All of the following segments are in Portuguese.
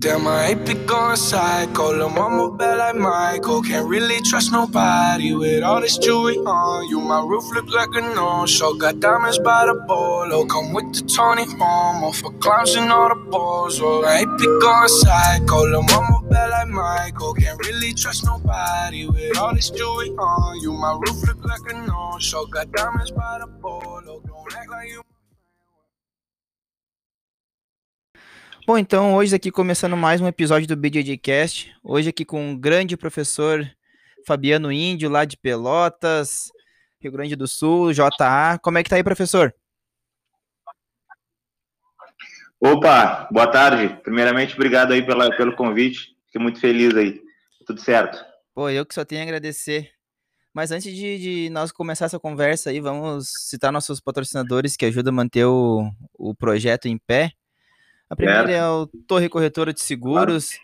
Damn, I ain't be going psycho. Lil' mama bad like Michael. Can't really trust nobody with all this jewelry on you. My roof look like a no-show. Got diamonds by the bolo. Come with the Tony Homo for clowns and all the balls. Oh, I ain't be going psycho. Lil' mama bad like Michael. Can't really trust nobody with all this jewelry on you. My roof look like a no-show. Got diamonds by the bolo. Don't act like you. Bom, então hoje aqui começando mais um episódio do BJJ Cast. Hoje aqui com o grande professor Fabiano Índio, lá de Pelotas, Rio Grande do Sul, JA. Como é que tá aí, professor? Opa, boa tarde. Primeiramente, obrigado aí pela, pelo convite. Fiquei muito feliz aí. Tudo certo. Pô, eu que só tenho a agradecer. Mas antes de, de nós começar essa conversa aí, vamos citar nossos patrocinadores que ajudam a manter o, o projeto em pé. A primeira é o Torre Corretora de Seguros.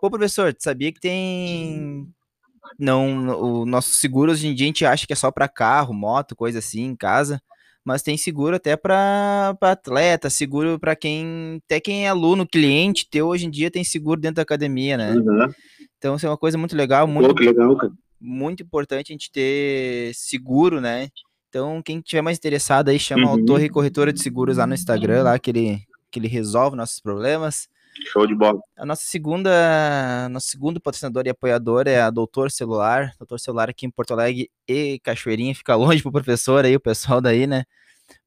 Pô, professor, sabia que tem. Não, o nosso seguro hoje em dia a gente acha que é só para carro, moto, coisa assim, em casa. Mas tem seguro até para atleta, seguro para quem. Até quem é aluno, cliente, teu hoje em dia tem seguro dentro da academia, né? Uhum. Então, isso é uma coisa muito legal, muito, Pô, legal, cara. muito importante a gente ter seguro, né? Então, quem tiver mais interessado aí, chama Uhum. o Torre Corretora de Seguros lá no Instagram, lá que ele, que ele resolve nossos problemas. Show de bola. A nossa segunda, nosso segundo patrocinador e apoiador é a Doutor Celular. Doutor Celular aqui em Porto Alegre e Cachoeirinha, fica longe pro professor aí, o pessoal daí, né?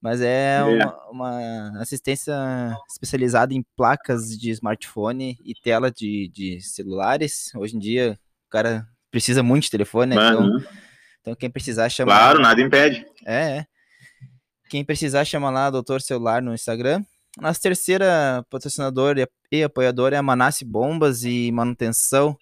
Mas é, É. Uma, uma assistência especializada em placas de smartphone e tela de, de celulares. Hoje em dia, o cara precisa muito de telefone, né? Então, então quem precisar chama. Claro, nada impede. É, é. Quem precisar, chama lá Doutor Celular no Instagram. Nossa terceira patrocinadora e- apoiadora é a Manasse Bombas e Manutenção.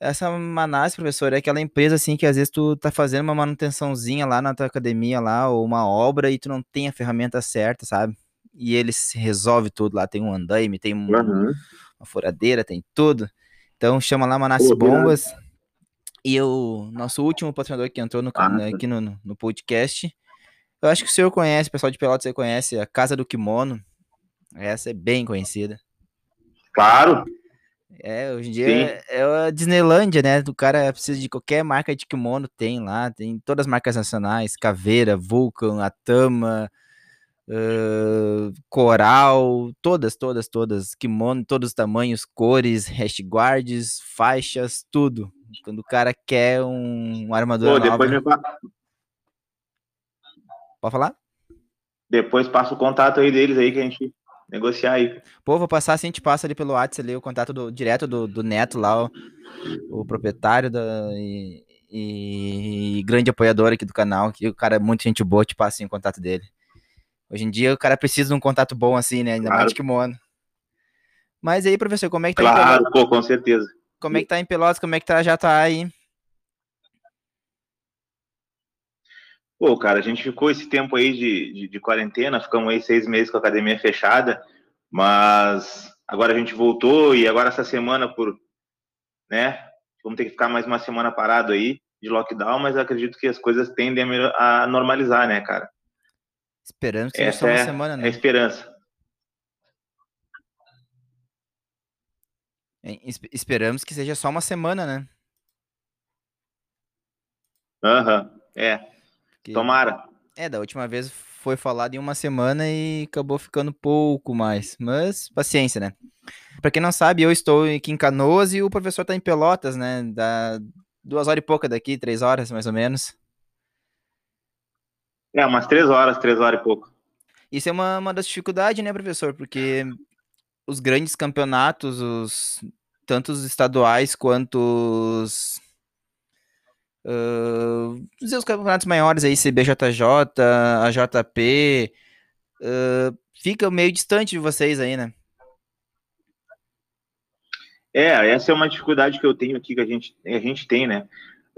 Essa Manasse, professor, é aquela empresa assim que às vezes tu tá fazendo uma manutençãozinha lá na tua academia lá, ou uma obra, e tu não tem a ferramenta certa, sabe? E eles resolvem tudo lá, tem um andaime, tem um- Uhum. uma furadeira, tem tudo. Então chama lá Manasse Pô. Bombas. E o nosso último patrocinador que entrou no, Ah. aqui no, no- no podcast, eu acho que o senhor conhece, o pessoal de Pelotas você conhece, a Casa do Kimono. Essa é bem conhecida. Claro. É, hoje em dia é, é a Disneylândia, né? O cara precisa de qualquer marca de kimono, tem lá, tem todas as marcas nacionais, Caveira, Vulcan, Atama, ãh, Coral, todas, todas, todas, kimono, todos os tamanhos, cores, hashguards, faixas, tudo. Quando o cara quer um, uma armadura Pô, nova, depois, me pode falar? depois passa o contato aí deles aí que a gente negociar aí. Pô, vou passar assim, a gente passa ali pelo WhatsApp ali, o contato do, direto do, do Neto lá, o, o proprietário da, e, e grande apoiador aqui do canal, que o cara é muito gente boa, te passa assim, o contato dele. Hoje em dia o cara precisa de um contato bom assim, né? Ainda mais Claro. de kimono. Mas aí, professor, como é que tá Claro, pô, com certeza. Como é que tá em Pelotas? Como é que tá, já tá aí? Pô, cara, a gente ficou esse tempo aí de, de, de quarentena, ficamos aí seis meses com a academia fechada, mas agora a gente voltou e agora essa semana por, né, vamos ter que ficar mais uma semana parado aí de lockdown, mas acredito que as coisas tendem a, a normalizar, né, cara? Esperando que seja só uma é, semana, é a né? esperança. É, esp- Esperamos que seja só uma semana, né? Aham, é, Que- tomara. É, da última vez foi falado em uma semana e acabou ficando pouco mais. Mas paciência, né? Pra quem não sabe, eu estou aqui em Canoas e o professor tá em Pelotas, né? Da duas horas e pouca daqui, três horas mais ou menos. É, umas três horas, três horas e pouco. Isso é uma, uma das dificuldades, né, professor? Porque os grandes campeonatos, os tanto os estaduais quanto os, ah, os campeonatos maiores aí, CBJJ, a JP, ah, fica meio distante de vocês aí, né? É, essa é uma dificuldade que eu tenho aqui, que a gente, a gente tem, né?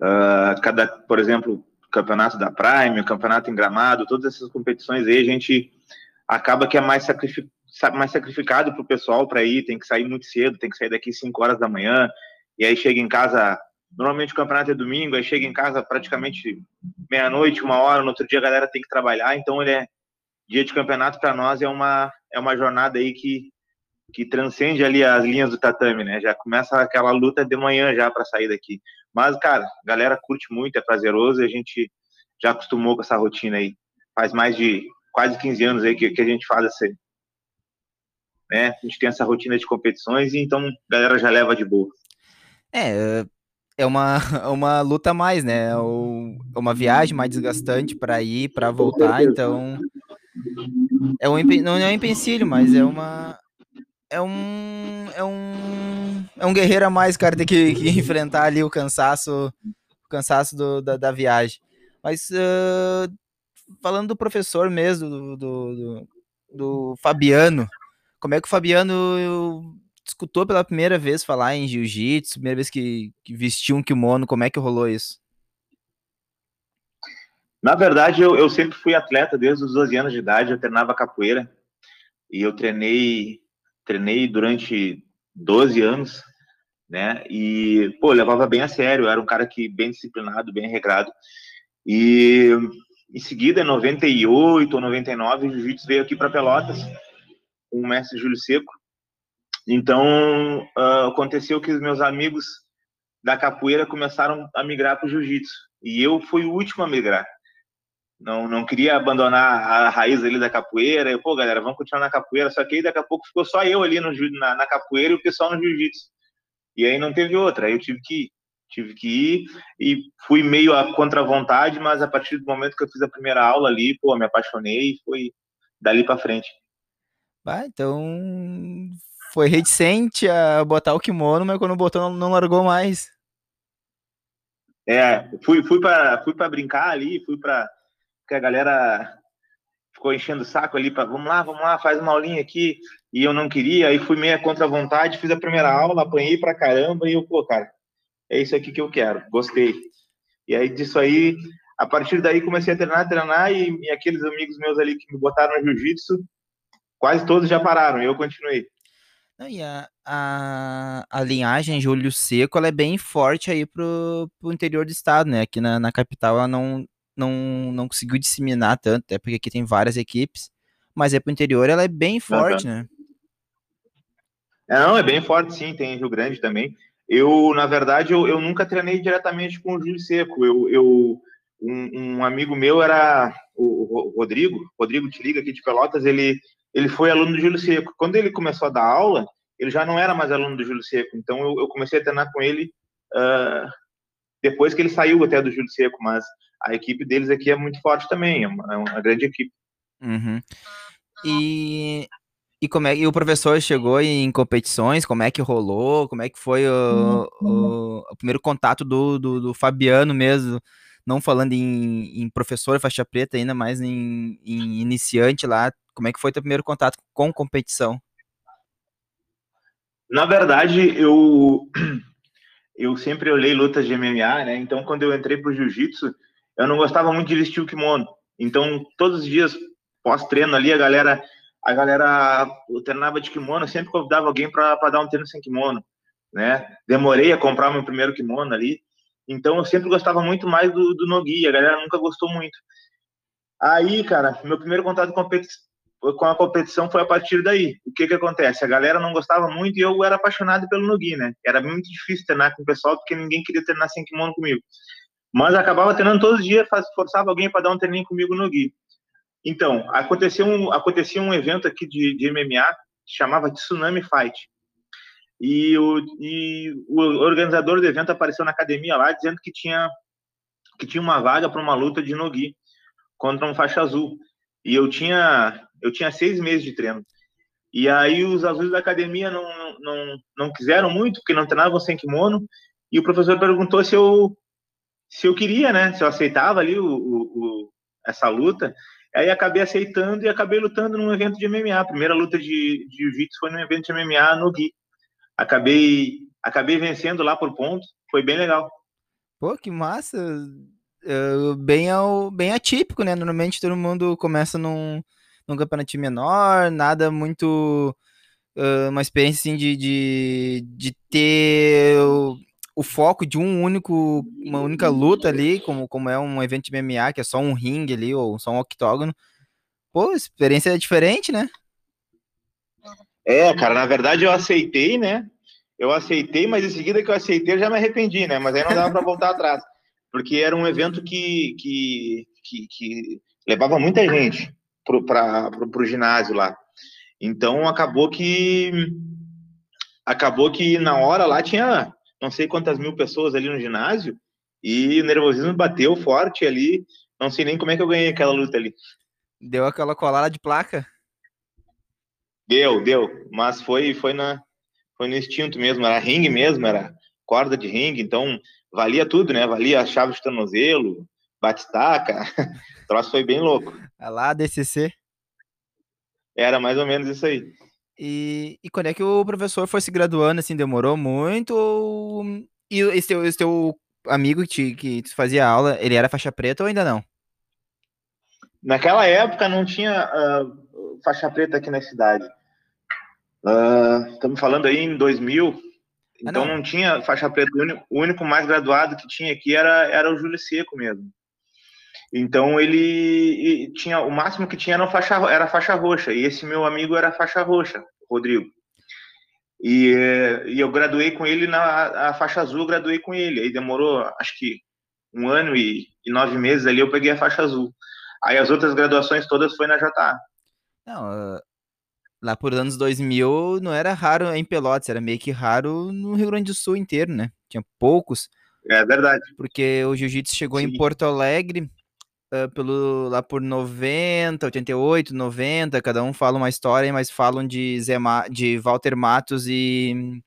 Ah, cada, por exemplo, campeonato da Prime, campeonato em Gramado, todas essas competições aí, a gente acaba que é mais, sacrifi sa- mais sacrificado para o pessoal para ir, tem que sair muito cedo, tem que sair daqui 5 horas da manhã, e aí chega em casa, normalmente o campeonato é domingo, aí chega em casa praticamente meia-noite, uma hora, no outro dia a galera tem que trabalhar, então ele é dia de campeonato para nós é uma, é uma jornada aí que que transcende ali as linhas do tatame, né? Já começa aquela luta de manhã já para sair daqui. Mas, cara, a galera curte muito, é prazeroso e a gente já acostumou com essa rotina aí. Faz mais de quase 15 anos aí que, que a gente faz essa. Né? A gente tem essa rotina de competições e então a galera já leva de boa. É, é uma, uma luta a mais, né? É uma viagem mais desgastante para ir, para voltar, então é um não é um empecilho, mas é uma é um é um é um guerreiro a mais, cara, ter que, que enfrentar ali o cansaço o cansaço do, da, da viagem. Mas uh, falando do professor mesmo, do, do, do, do Fabiano, como é que o Fabiano escutou pela primeira vez falar em jiu-jitsu, primeira vez que, que vestiu um kimono, como é que rolou isso? Na verdade, eu, eu sempre fui atleta desde os 12 anos de idade, eu treinava capoeira e eu treinei treinei durante 12 anos, né? E pô, levava bem a sério, era um cara que bem disciplinado, bem regrado. E em seguida, em 98 ou 99, o jiu-jitsu veio aqui para Pelotas, com o mestre Júlio Seco. Então, uh, aconteceu que os meus amigos da capoeira começaram a migrar para o jiu-jitsu. E eu fui o último a migrar. Não, não queria abandonar a raiz ali da capoeira. Eu, pô, galera, vamos continuar na capoeira. Só que aí daqui a pouco ficou só eu ali no, na, na capoeira e o pessoal no jiu-jitsu. E aí não teve outra. Aí eu tive que ir. Tive que ir e fui meio a contra vontade, mas a partir do momento que eu fiz a primeira aula ali, pô, me apaixonei e foi dali para frente. Ah, então foi reticente a botar o kimono, mas quando botou não, largou mais. É, fui, fui para fui brincar ali, fui para que a galera ficou enchendo o saco ali para vamos lá, vamos lá, faz uma aulinha aqui, e eu não queria, aí fui meio contra vontade, fiz a primeira aula, apanhei pra caramba, e eu, pô, cara, é isso aqui que eu quero, gostei. E aí disso aí, a partir daí comecei a treinar, treinar, e, e aqueles amigos meus ali que me botaram no jiu-jitsu, quase todos já pararam, eu continuei. E a, a, a linhagem Júlio Seco ela é bem forte aí pro, pro interior do estado, né? Aqui na, na capital ela não, não, não conseguiu disseminar tanto, até porque aqui tem várias equipes, mas é pro interior ela é bem forte, uhum. né? É, não, é bem forte sim, tem Rio Grande também. Eu, na verdade, eu, eu nunca treinei diretamente com o Júlio Seco. Eu, eu um, um, amigo meu era o, o Rodrigo, Rodrigo Tiliga aqui de Pelotas, ele ele foi aluno do Júlio Seco. Quando ele começou a dar aula, ele já não era mais aluno do Júlio Seco. Então eu, eu comecei a treinar com ele uh, depois que ele saiu até do Júlio Seco. Mas a equipe deles aqui é muito forte também, é uma, é uma grande equipe. Uhum. E, e como é e o professor chegou em competições? Como é que rolou? Como é que foi o, o, o primeiro contato do, do, do Fabiano mesmo? não falando em, em professor faixa preta ainda, mas em, em, iniciante lá, como é que foi teu primeiro contato com competição? Na verdade, eu eu sempre olhei lutas de MMA, né? Então, quando eu entrei pro jiu-jitsu, eu não gostava muito de vestir o kimono. Então, todos os dias pós-treino ali, a galera a galera treinava de kimono, sempre convidava alguém para dar um treino sem kimono, né? Demorei a comprar meu primeiro kimono ali, então eu sempre gostava muito mais do, do Nogi, a galera nunca gostou muito. Aí, cara, meu primeiro contato com, com a competição foi a partir daí. O que que acontece? A galera não gostava muito e eu era apaixonado pelo Nogi, né? Era muito difícil treinar com o pessoal porque ninguém queria treinar sem kimono comigo. Mas acabava treinando todos os dias, forçava alguém para dar um treininho comigo no Gui. Então, aconteceu um, acontecia um evento aqui de, de MMA, chamava Tsunami Fight. E o, e o organizador do evento apareceu na academia lá dizendo que tinha que tinha uma vaga para uma luta de nogi contra um faixa azul. E eu tinha eu tinha seis meses de treino. E aí os azuis da academia não, não, não quiseram muito, porque não treinavam sem kimono. E o professor perguntou se eu se eu queria, né? Se eu aceitava ali o, o, o essa luta. Aí acabei aceitando e acabei lutando num evento de MMA. A primeira luta de, de jiu-jitsu foi num evento de MMA no Gui acabei acabei vencendo lá por pontos, foi bem legal. Pô, que massa! Uh, bem, ao, bem atípico, né? Normalmente todo mundo começa num, num campeonato menor, nada muito. Uh, uma experiência assim, de, de, de ter o, o, foco de um único, uma única luta ali, como, como é um evento de MMA, que é só um ringue ali, ou só um octógono. Pô, experiência é diferente, né? É, cara, na verdade eu aceitei, né? Eu aceitei, mas em seguida que eu aceitei eu já me arrependi, né? Mas aí não dava para voltar atrás. Porque era um evento que, que, que, que levava muita gente para o ginásio lá. Então acabou que acabou que na hora lá tinha não sei quantas mil pessoas ali no ginásio e o nervosismo bateu forte ali. Não sei nem como é que eu ganhei aquela luta ali. Deu aquela colada de placa? Deu, deu. Mas foi, foi, na, foi no instinto mesmo. Era ringue mesmo, era corda de ringue. Então valia tudo, né? Valia a chave de tornozelo, batistaca. troço foi bem louco. É lá, DCC? Era mais ou menos isso aí. E, e quando é que o professor foi se graduando, assim, demorou muito? Ou... E esse teu, esse teu amigo que te, que te fazia aula, ele era faixa preta ou ainda não? Naquela época não tinha uh, faixa preta aqui na cidade. Uh, estamos falando aí em 2000, ah, então não. não. tinha faixa preta. O único, o único, mais graduado que tinha aqui era, era o Júlio Seco mesmo. Então ele tinha o máximo que tinha era faixa, era faixa roxa e esse meu amigo era faixa roxa, Rodrigo. E, e eu graduei com ele na a faixa azul, graduei com ele. Aí demorou, acho que um ano e, e, nove meses ali eu peguei a faixa azul. Aí as outras graduações todas foi na JA. Não, lá por anos 2000 não era raro em Pelotas, era meio que raro no Rio Grande do Sul inteiro, né? Tinha poucos. É verdade. Porque o jiu-jitsu chegou Sim. em Porto Alegre uh, pelo, lá por 90, 88, 90, cada um fala uma história, mas falam de, Zé Ma, de Walter Matos e,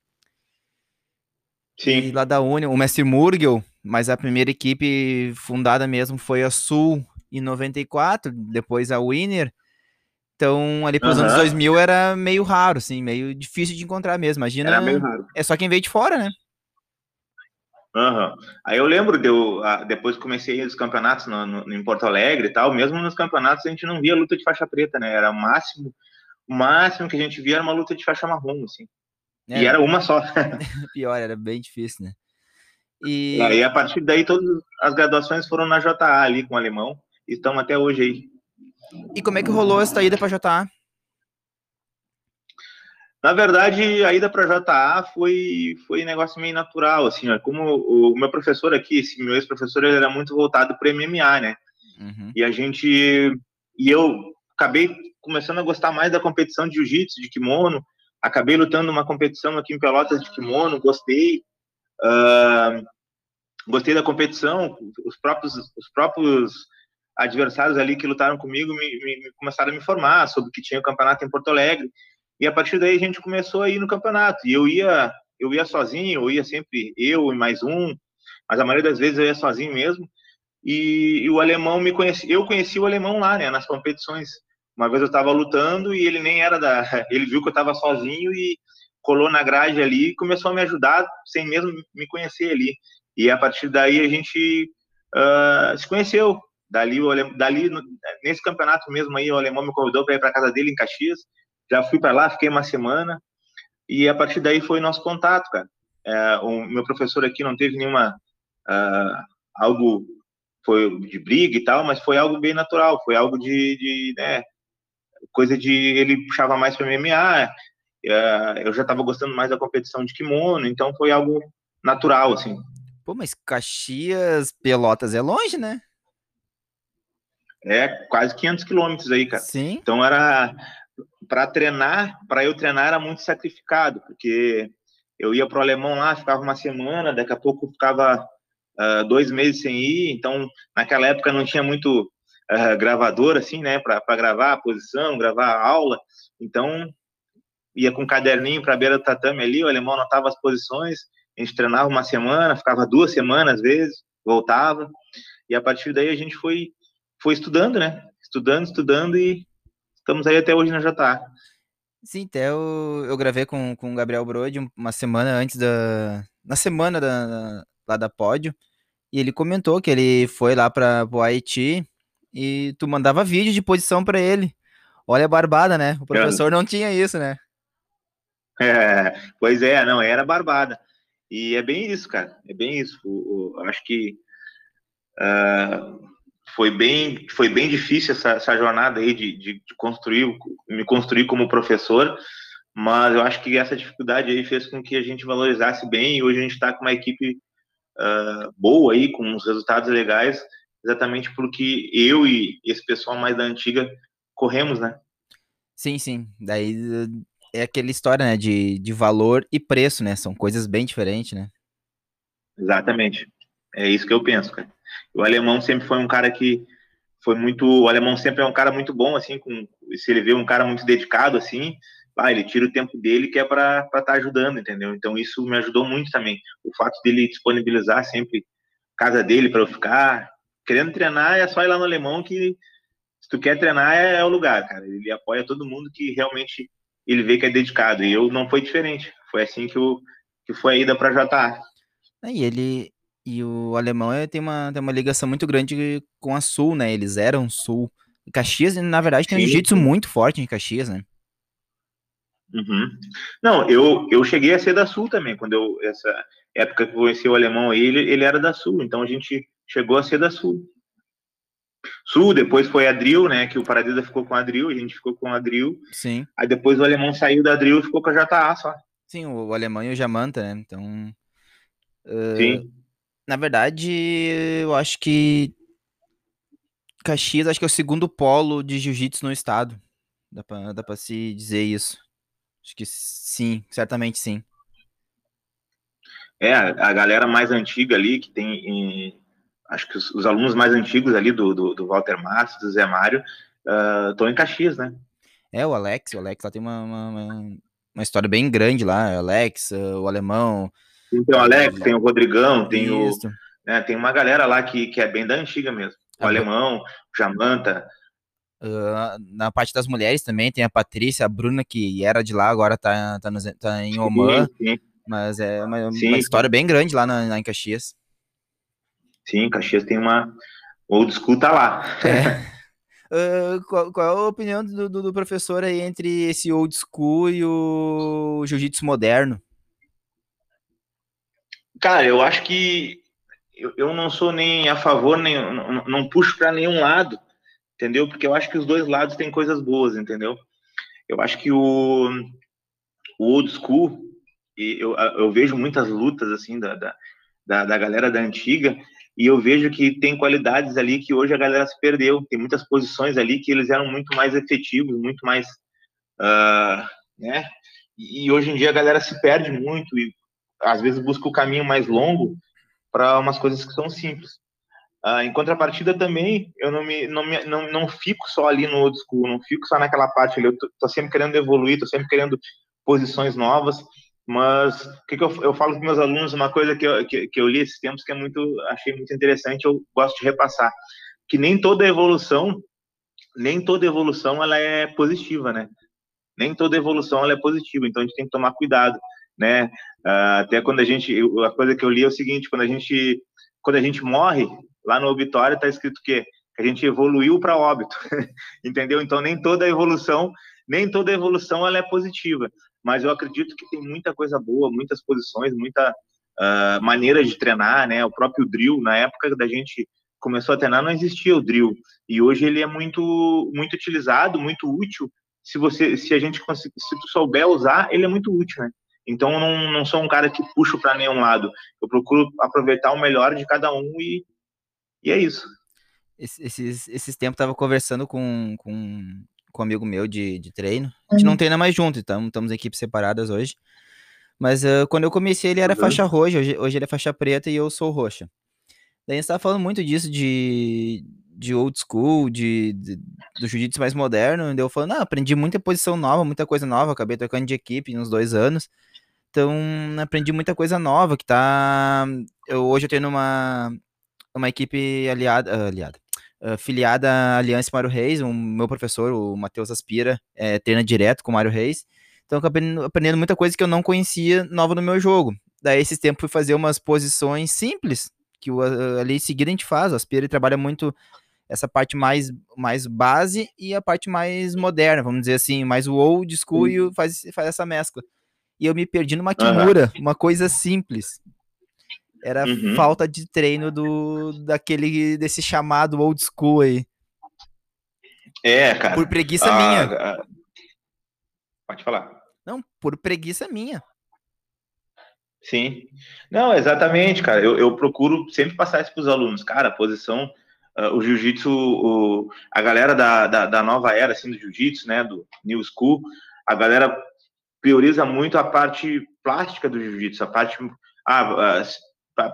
Sim. e lá da União, o mestre Murgel, mas a primeira equipe fundada mesmo foi a Sul em 94, depois a Winner. Então, ali pelos uhum. anos 2000 era meio raro, assim, meio difícil de encontrar mesmo. Imagina. Era meio raro. É só quem veio de fora, né? Uhum. Aí eu lembro, de eu, depois comecei os campeonatos no, no, em Porto Alegre e tal, mesmo nos campeonatos a gente não via luta de faixa preta, né? Era o máximo, o máximo que a gente via era uma luta de faixa marrom, assim. É, e era uma só. Pior, era bem difícil, né? E... e aí, a partir daí, todas as graduações foram na JA ali com o alemão, e estão até hoje aí. E como é que rolou essa ida para JA? Na verdade, a ida para JA foi foi um negócio meio natural, assim, ó, como o, o meu professor aqui, esse meu ex-professor, ele era muito voltado para MMA, né? Uhum. E a gente e eu acabei começando a gostar mais da competição de jiu-jitsu, de kimono. Acabei lutando numa competição aqui em Pelotas de kimono, gostei. Uh, gostei da competição. Os próprios os próprios adversários ali que lutaram comigo me, me começaram a me informar sobre que tinha o campeonato em Porto Alegre. E a partir daí a gente começou a ir no campeonato. E eu ia, eu ia sozinho, eu ia sempre eu e mais um, mas a maioria das vezes eu ia sozinho mesmo. E, e o alemão me conhecia, eu conheci o alemão lá, né, nas competições. Uma vez eu estava lutando e ele nem era da, ele viu que eu estava sozinho e colou na grade ali e começou a me ajudar sem mesmo me conhecer ali. E a partir daí a gente uh, se conheceu. Dali, o, dali nesse campeonato mesmo aí, o alemão me convidou para ir para casa dele em Caxias já fui para lá, fiquei uma semana e a partir daí foi nosso contato, cara. É, o meu professor aqui não teve nenhuma uh, algo foi de briga e tal, mas foi algo bem natural, foi algo de, de né, coisa de ele puxava mais para MMA, uh, eu já estava gostando mais da competição de kimono, então foi algo natural assim. Pô, mas Caxias, Pelotas é longe, né? É quase 500 quilômetros aí, cara. Sim. Então era para treinar, para eu treinar era muito sacrificado, porque eu ia para o alemão lá, ficava uma semana, daqui a pouco ficava uh, dois meses sem ir, então naquela época não tinha muito uh, gravador assim, né, para gravar a posição, gravar a aula, então ia com um caderninho para a beira do tatame ali, o alemão anotava as posições, a gente treinava uma semana, ficava duas semanas às vezes, voltava, e a partir daí a gente foi, foi estudando, né, estudando, estudando e estamos aí até hoje na JA. Sim, até eu, eu gravei com, com o Gabriel Brode uma semana antes da. Na semana da, lá da pódio. E ele comentou que ele foi lá para o Haiti e tu mandava vídeo de posição para ele. Olha a barbada, né? O professor não tinha isso, né? É, pois é, não, era barbada. E é bem isso, cara. É bem isso. O, o, acho que uh, foi bem foi bem difícil essa, essa jornada aí de, de, de, construir me construir como professor mas eu acho que essa dificuldade aí fez com que a gente valorizasse bem e hoje a gente está com uma equipe uh, boa aí, com uns resultados legais, exatamente porque eu e esse pessoal mais da antiga corremos, né? Sim, sim. Daí é aquela história, né, de, de valor e preço, né? São coisas bem diferentes, né? Exatamente. É isso que eu penso, cara. O alemão sempre foi um cara que foi muito. O alemão sempre é um cara muito bom, assim, com, se ele vê um cara muito dedicado, assim, ah, ele tira o tempo dele que é para estar tá ajudando, entendeu? Então isso me ajudou muito também. O fato dele disponibilizar sempre casa dele para eu ficar. Querendo treinar é só ir lá no alemão que se tu quer treinar é, é o lugar, cara. Ele apoia todo mundo que realmente ele vê que é dedicado. E eu não foi diferente. Foi assim que, eu, que foi a ida para JA. E ele e o alemão tem uma, tem uma ligação muito grande com a Sul, né? Eles eram Sul. Caxias, na verdade, tem um jiu-jitsu muito forte em Caxias, né? Uhum. Não, eu, eu cheguei a ser da Sul também, quando eu, essa época que eu conheci o alemão aí, ele, ele era da Sul, então a gente chegou a ser da Sul. Sul, depois foi a Drill, né, que o Paradisa ficou com a Drill, a gente ficou com a Drill. Sim. Aí depois o alemão saiu da Drill e ficou com a JA só. Sim, o alemão e o Jamanta, né, então... Uh, Sim. Na verdade, eu acho que Caxias, acho que é o segundo polo de jiu-jitsu no estado. Dá pra, dá pra se dizer isso. Acho que sim, certamente sim. É, a galera mais antiga ali, que tem. Em, acho que os, os, alunos mais antigos ali do, do, do Walter Matos, do Zé Mário, estão uh, em Caxias, né? É, o Alex, o Alex lá tem uma, uma, uma história bem grande lá. Alex, uh, o alemão. Tem o Alex, tem o Rodrigão, tem Isso. o. Né, tem uma galera lá que, que é bem da antiga mesmo. O a alemão, o Jamanta. Uh, na parte das mulheres também tem a Patrícia, a Bruna, que era de lá, agora tá, tá, no, tá em Oman. Sim, sim. Mas é uma, sim, uma história bem grande lá, na, na, em Caxias. Sim, Caxias tem uma. Old school tá lá. É. Uh, qual, qual, é a opinião do, do, do, professor aí entre esse old school e o jiu-jitsu moderno? Cara, eu acho que eu, eu não sou nem a favor, nem não, não puxo para nenhum lado entendeu? Porque eu acho que os dois lados têm coisas boas, entendeu? Eu acho que o, o old school, e eu, eu vejo muitas lutas assim da, da, da galera da antiga, e eu vejo que tem qualidades ali que hoje a galera se perdeu. Tem muitas posições ali que eles eram muito mais efetivos, muito mais. Uh, né? E hoje em dia a galera se perde muito e às vezes busca o caminho mais longo para umas coisas que são simples. Uh, em contrapartida também, eu não, me, não, me, não, não fico só ali no old school, não fico só naquela parte ali, eu tô, tô sempre querendo evoluir, tô sempre querendo posições novas, mas o que, que eu, eu falo para meus alunos, uma coisa que eu, que, que eu li esses tempos que é muito, achei muito interessante, eu gosto de repassar, que nem toda evolução, nem toda evolução ela é positiva, né? Nem toda evolução ela é positiva, então a gente tem que tomar cuidado, né? Uh, até quando a gente, a coisa que eu li é o seguinte, quando a gente, quando a gente morre, lá no obituário está escrito que a gente evoluiu para óbito, entendeu? Então nem toda evolução, nem toda evolução ela é positiva, mas eu acredito que tem muita coisa boa, muitas posições, muita uh, maneira de treinar, né? O próprio drill na época da gente começou a treinar não existia o drill e hoje ele é muito muito utilizado, muito útil. Se você, se a gente se tu souber usar, ele é muito útil, né? Então eu não, não sou um cara que puxo para nenhum lado. Eu procuro aproveitar o melhor de cada um e e é isso. Esses, esses tempos tava conversando com, com, com um amigo meu de, de treino. A gente uhum. não treina mais junto, então estamos em equipes separadas hoje. Mas uh, quando eu comecei, ele era uhum. faixa roxa, hoje, hoje ele é faixa preta e eu sou roxa. Daí a gente tava falando muito disso de, de old school, de, de do jiu-jitsu mais moderno. E eu falando, ah, aprendi muita posição nova, muita coisa nova, acabei trocando de equipe uns dois anos. Então, aprendi muita coisa nova que tá. Eu, hoje eu tenho uma, uma equipe aliada, uh, aliada uh, filiada à Aliança Mário Reis, o meu professor, o Matheus Aspira, é, treina direto com o Mário Reis, então eu acabei aprendendo muita coisa que eu não conhecia nova no meu jogo. Daí, esses tempos, fui fazer umas posições simples, que o, uh, ali em seguida a gente faz, o Aspira trabalha muito essa parte mais, mais base e a parte mais moderna, vamos dizer assim, mais o old school e faz, faz essa mescla. E eu me perdi numa Kimura, uhum. uma coisa simples. Era uhum. falta de treino do daquele desse chamado old school aí. É, cara. Por preguiça minha. Pode falar. Não, por preguiça minha. Sim. Não, exatamente, cara. Eu, eu procuro sempre passar isso para os alunos. Cara, a posição, uh, o jiu-jitsu, a galera da, da, da, nova era, assim, do jiu-jitsu, né, do New School, a galera prioriza muito a parte plástica do jiu-jitsu, a parte, ah,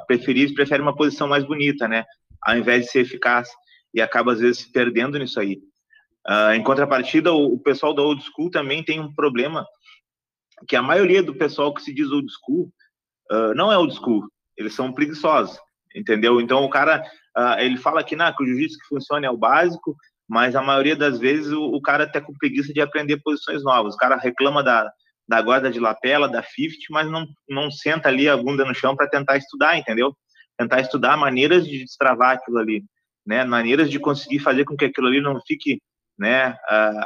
preferir, prefere uma posição mais bonita, né, ao invés de ser eficaz, e acaba, às vezes, se perdendo nisso aí. Uh, em contrapartida, o, o pessoal da old school também tem um problema que a maioria do pessoal que se diz old school uh, não é old school, eles são preguiçosos, entendeu? Então o cara, uh, ele fala que, nah, que o jiu-jitsu que funciona é o básico, mas a maioria das vezes o, o cara tá com preguiça de aprender posições novas. O cara reclama da, da guarda de lapela, da 50, mas não, não senta ali a bunda no chão para tentar estudar, entendeu? Tentar estudar maneiras de destravar aquilo ali, né? Maneiras de conseguir fazer com que aquilo ali não fique, né,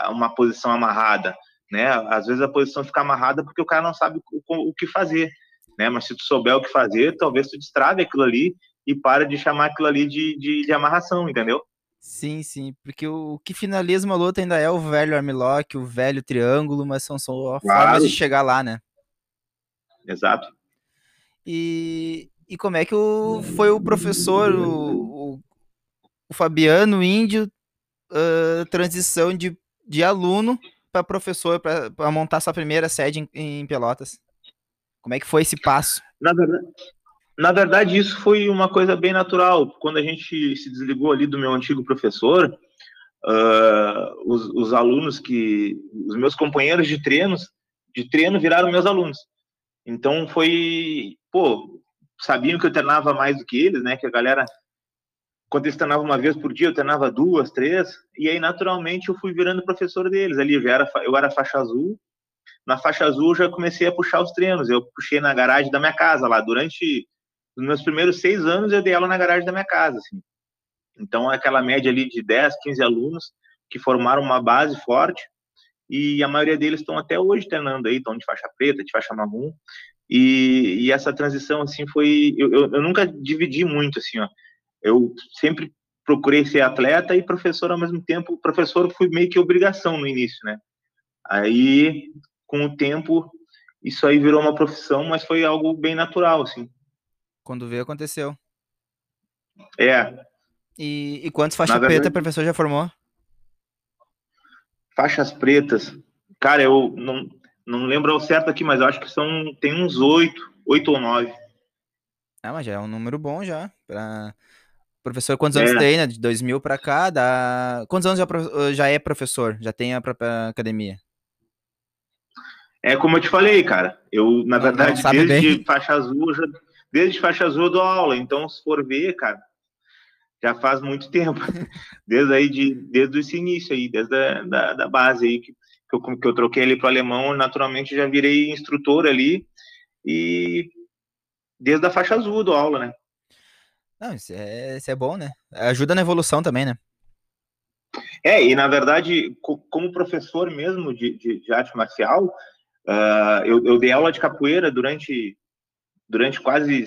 uma posição amarrada, né? Às vezes a posição fica amarrada porque o cara não sabe o, o que fazer né? Mas se tu souber o que fazer, talvez tu destrave aquilo ali e para de chamar aquilo ali de, de, de amarração, entendeu? Sim, sim, porque o que finaliza uma luta ainda é o velho armlock, o velho triângulo, mas são só claro. formas de chegar lá, né? Exato. E, e como é que o, foi o professor, o, o, o Fabiano Índio, uh, transição de, de aluno para professor, para montar sua primeira sede em, em Pelotas? Como é que foi esse passo? Na verdade, na verdade, isso foi uma coisa bem natural. Quando a gente se desligou ali do meu antigo professor, uh, os, os, alunos que, os meus companheiros de treinos, de treino viraram meus alunos. Então foi, pô, sabiam que eu treinava mais do que eles, né? Que a galera, quando eles treinavam uma vez por dia, eu treinava duas, três, e aí naturalmente eu fui virando professor deles. Ali eu era, eu era faixa azul, na faixa azul já comecei a puxar os treinos. Eu puxei na garagem da minha casa lá. Durante os meus primeiros seis anos, eu dei aula na garagem da minha casa. Assim. Então, aquela média ali de 10, 15 alunos que formaram uma base forte. E a maioria deles estão até hoje treinando aí, estão de faixa preta, de faixa marrom. E, e essa transição, assim, foi. Eu, eu, eu nunca dividi muito, assim, ó. Eu sempre procurei ser atleta e professor ao mesmo tempo. Professor foi meio que obrigação no início, né? Aí com o tempo, isso aí virou uma profissão, mas foi algo bem natural, assim. Quando veio, aconteceu. É. E, e quantos faixas pretas o professor já formou? Faixas pretas. Cara, eu não, não lembro ao certo aqui, mas eu acho que são. Tem uns oito, oito ou nove. Ah, mas já é um número bom já. Pra... Professor, quantos anos é. tem, né? De 2000 para cá, dá... Quantos anos já, já é professor? Já tem a própria academia? É como eu te falei, cara. Eu, na verdade, desde bem. faixa azul, já, desde faixa azul eu dou aula. Então, se for ver, cara, já faz muito tempo. Desde aí, de, desde esse início aí, desde a da, da base aí, que, que, eu, que eu troquei ali para o alemão, naturalmente já virei instrutor ali. E desde a faixa azul dou aula, né? Não, isso é, isso é bom, né? Ajuda na evolução também, né? É, e na verdade, como professor mesmo de, de, de arte marcial, Uh, eu, eu, dei aula de capoeira durante, durante quase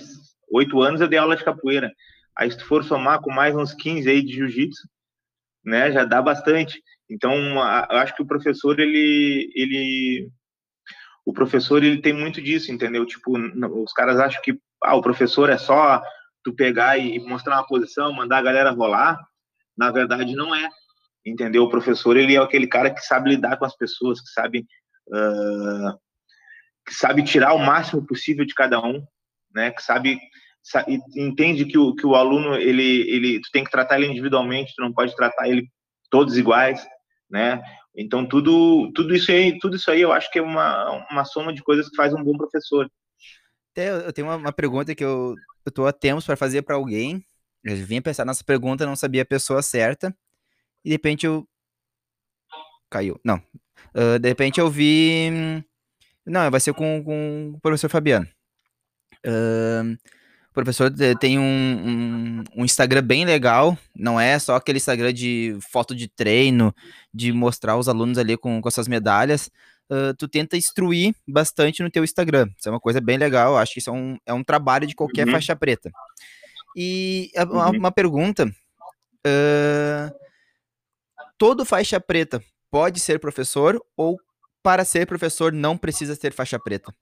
oito anos, eu dei aula de capoeira. Aí, se tu for somar com mais uns 15 aí de jiu-jitsu, né, já dá bastante. Então, eu acho que o professor, ele, ele, o professor, ele tem muito disso, entendeu? Tipo, os caras acham que ah, o professor é só tu pegar e mostrar uma posição, mandar a galera rolar. Na verdade, não é, entendeu? O professor, ele é aquele cara que sabe lidar com as pessoas, que sabe uh, que sabe tirar o máximo possível de cada um, né? Que sabe, sabe entende que o, que o aluno ele ele tu tem que tratar ele individualmente, tu não pode tratar ele todos iguais, né? Então tudo tudo isso aí tudo isso aí eu acho que é uma uma soma de coisas que faz um bom professor. Eu tenho uma, uma pergunta que eu eu tô há tempos para fazer para alguém. Eu vinha pensar nessa pergunta, não sabia a pessoa certa. E de repente eu caiu. Não, Uh, de repente eu vi. Não, vai ser com, com o professor Fabiano. Uh, o professor tem um, um, um, Instagram bem legal, não é só aquele Instagram de foto de treino, de mostrar os alunos ali com, com essas medalhas. Uh, tu tenta instruir bastante no teu Instagram. Isso é uma coisa bem legal. Acho que isso é um, é um trabalho de qualquer uhum. faixa preta. E uma, uhum. uma pergunta: uh, todo faixa preta pode ser professor ou para ser professor não precisa ser faixa preta?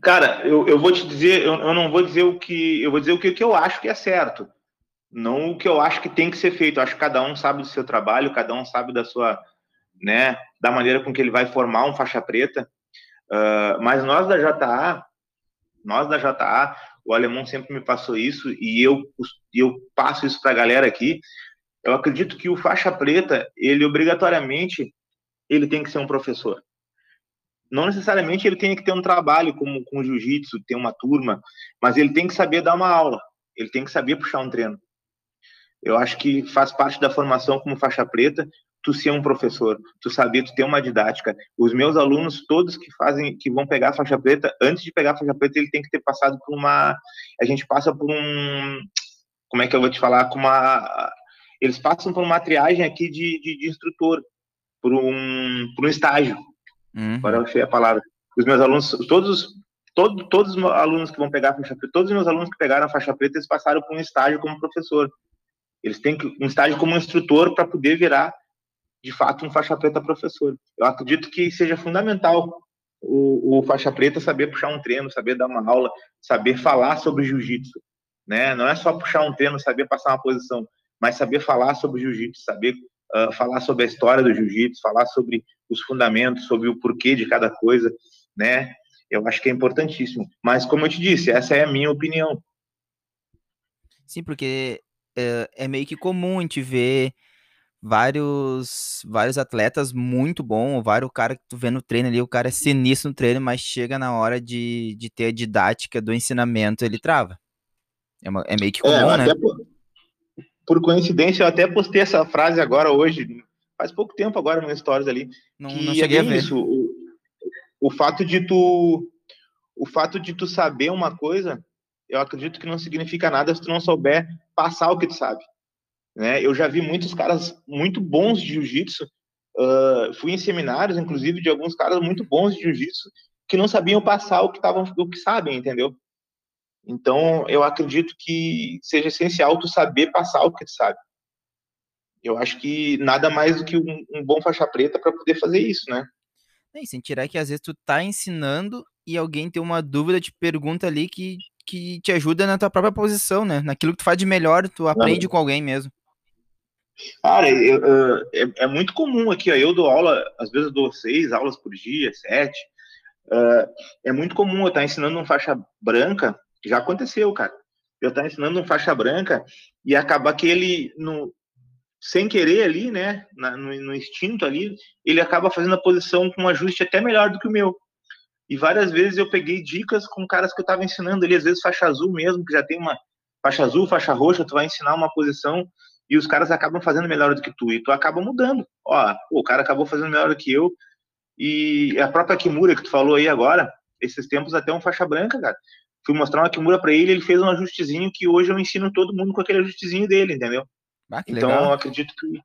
Cara, eu, eu vou te dizer, eu, eu não vou dizer o que. Eu vou dizer o que, que eu acho que é certo. Não o que eu acho que tem que ser feito. Eu acho que cada um sabe do seu trabalho, cada um sabe da sua. Né, da maneira com que ele vai formar um faixa preta. Uh, mas nós da JA, nós da JA, o alemão sempre me passou isso e eu, eu passo isso para a galera aqui. Eu acredito que o faixa preta, ele obrigatoriamente, ele tem que ser um professor não necessariamente ele tem que ter um trabalho como com jiu-jitsu, ter uma turma, mas ele tem que saber dar uma aula, ele tem que saber puxar um treino. Eu acho que faz parte da formação como faixa preta, tu ser um professor, tu saber, tu ter uma didática. Os meus alunos, todos que fazem, que vão pegar a faixa preta, antes de pegar a faixa preta, ele tem que ter passado por uma, a gente passa por um, como é que eu vou te falar, com uma, eles passam por uma triagem aqui de, de, de instrutor, por um, por um estágio. Uhum. Agora eu achei a palavra. Os meus alunos, todos, todo, todos os alunos que vão pegar a faixa preta, todos os meus alunos que pegaram a faixa preta, eles passaram por um estágio como professor. Eles têm que, um estágio como instrutor para poder virar, de fato, um faixa preta professor. Eu acredito que seja fundamental o, o faixa preta saber puxar um treino, saber dar uma aula, saber falar sobre jiu-jitsu. Né? Não é só puxar um treino, saber passar uma posição, mas saber falar sobre jiu-jitsu, saber uh, falar sobre a história do jiu-jitsu, falar sobre os fundamentos, sobre o porquê de cada coisa, né? Eu acho que é importantíssimo. Mas, como eu te disse, essa é a minha opinião. Sim, porque é, é meio que comum a gente ver vários vários atletas muito bons, vários cara que tu vê no treino ali, o cara é sinistro no treino, mas chega na hora de, de ter a didática do ensinamento, ele trava. É, uma, é meio que é, comum, é, né? Por, por, coincidência, eu até postei essa frase agora hoje faz pouco tempo agora no Stories ali. Não, que não cheguei é a ver. Isso, o, o fato de tu o fato de tu saber uma coisa, eu acredito que não significa nada se tu não souber passar o que tu sabe. Né? Eu já vi muitos caras muito bons de jiu-jitsu, uh, fui em seminários, inclusive, de alguns caras muito bons de jiu-jitsu, que não sabiam passar o que estavam, o que sabem, entendeu? Então, eu acredito que seja essencial tu saber passar o que tu sabe. Eu acho que nada mais do que um, um bom faixa preta para poder fazer isso, né? É, sem tirar que às vezes tu tá ensinando e alguém tem uma dúvida, te pergunta ali que, que te ajuda na tua própria posição, né? Naquilo que tu faz de melhor, tu aprende com alguém mesmo. Cara, eu, eu, é, é, muito comum aqui, ó, eu dou aula, às vezes eu dou seis aulas por dia, sete. Uh, é muito comum eu estar tá ensinando um faixa branca, já aconteceu, cara. Eu estar tá ensinando um faixa branca e acabar que ele, no, sem querer ali, né, na, no, no, instinto ali, ele acaba fazendo a posição com um ajuste até melhor do que o meu. E várias vezes eu peguei dicas com caras que eu estava ensinando ali, às vezes faixa azul mesmo, que já tem uma faixa azul, faixa roxa, tu vai ensinar uma posição e os caras acabam fazendo melhor do que tu, e tu acaba mudando. Ó, o cara acabou fazendo melhor do que eu, e a própria Kimura que tu falou aí agora, esses tempos até um faixa branca, cara. Fui mostrar uma Kimura para ele, ele fez um ajustezinho que hoje eu ensino todo mundo com aquele ajustezinho dele, entendeu? Ah, então, legal. eu acredito que,